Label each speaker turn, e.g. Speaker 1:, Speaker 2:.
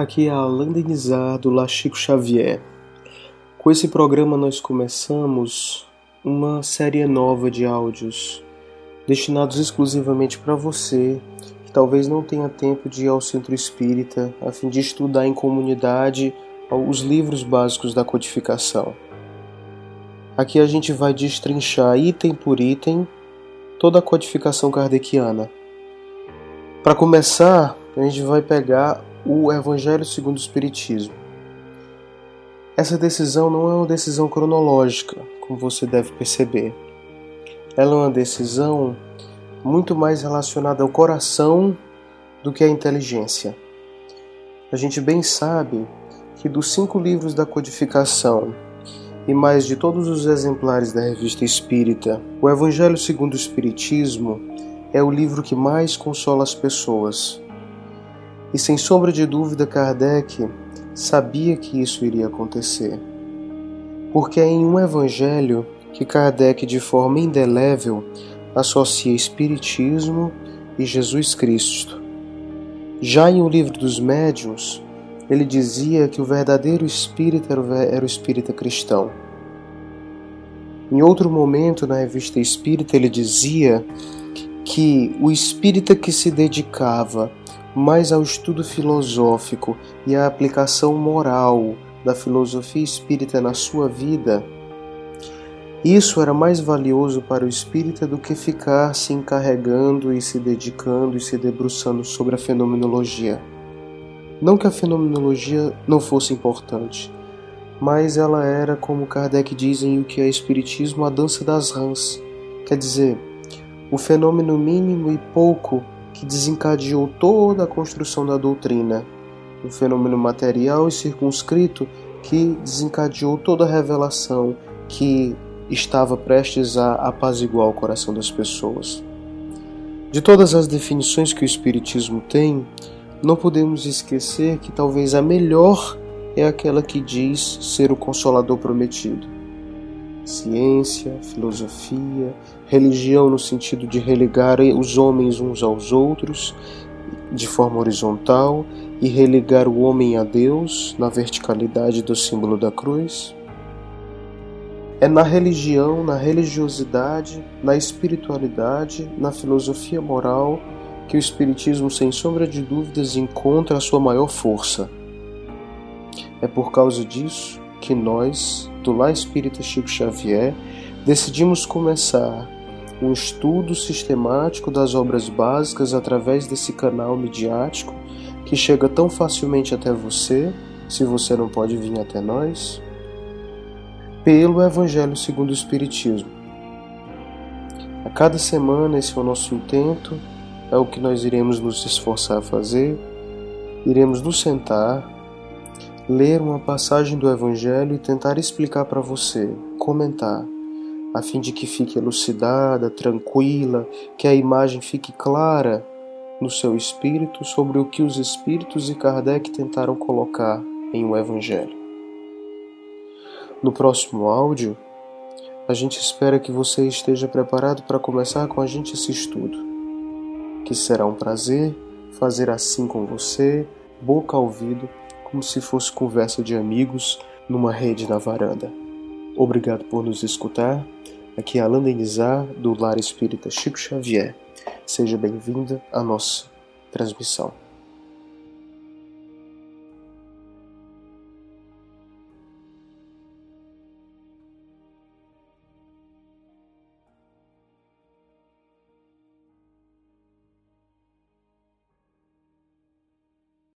Speaker 1: Aqui é a Alain Denizar do La Chico Xavier. Com esse programa nós começamos uma série nova de áudios destinados exclusivamente para você que talvez não tenha tempo de ir ao centro espírita a fim de estudar em comunidade os livros básicos da codificação. Aqui a gente vai destrinchar item por item toda a codificação kardeciana. Para começar, a gente vai pegar o Evangelho segundo o Espiritismo. Essa decisão não é uma decisão cronológica, como você deve perceber. Ela é uma decisão muito mais relacionada ao coração do que à inteligência. A gente bem sabe que dos cinco livros da codificação e mais de todos os exemplares da Revista Espírita, o Evangelho segundo o Espiritismo é o livro que mais consola as pessoas e sem sombra de dúvida, Kardec sabia que isso iria acontecer. Porque é em um evangelho que Kardec, de forma indelével, associa Espiritismo e Jesus Cristo. Já em O Livro dos Médiuns, ele dizia que o verdadeiro espírita era o espírita cristão. Em outro momento, na revista Espírita, ele dizia que o espírita que se dedicava mais ao estudo filosófico e à aplicação moral da filosofia espírita na sua vida, isso era mais valioso para o espírita do que ficar se encarregando e se dedicando e se debruçando sobre a fenomenologia. Não que a fenomenologia não fosse importante, mas ela era, como Kardec diz em O que é Espiritismo, a dança das rãs. Quer dizer, o fenômeno mínimo e pouco que desencadeou toda a construção da doutrina, um fenômeno material e circunscrito que desencadeou toda a revelação que estava prestes a apaziguar o coração das pessoas. De todas as definições que o Espiritismo tem, não podemos esquecer que talvez a melhor é aquela que diz ser o Consolador prometido ciência, filosofia, religião no sentido de religar os homens uns aos outros de forma horizontal e religar o homem a Deus na verticalidade do símbolo da cruz. É na religião, na religiosidade, na espiritualidade, na filosofia moral que o Espiritismo, sem sombra de dúvidas, encontra a sua maior força. É por causa disso que nós, do Lá Espírita Chico Xavier, decidimos começar um estudo sistemático das obras básicas através desse canal midiático que chega tão facilmente até você, se você não pode vir até nós, pelo Evangelho segundo o Espiritismo. A cada semana esse é o nosso intento, é o que nós iremos nos esforçar a fazer. Iremos nos sentar, ler uma passagem do Evangelho e tentar explicar para você, comentar, a fim de que fique elucidada, tranquila, que a imagem fique clara no seu espírito sobre o que os espíritos e Kardec tentaram colocar em o Evangelho. No próximo áudio, a gente espera que você esteja preparado para começar com a gente esse estudo, que será um prazer fazer assim com você, boca ao ouvido como se fosse conversa de amigos numa rede na varanda. Obrigado por nos escutar. Aqui é Alan Denizar, do Lar Espírita Chico Xavier. Seja bem-vinda à nossa transmissão.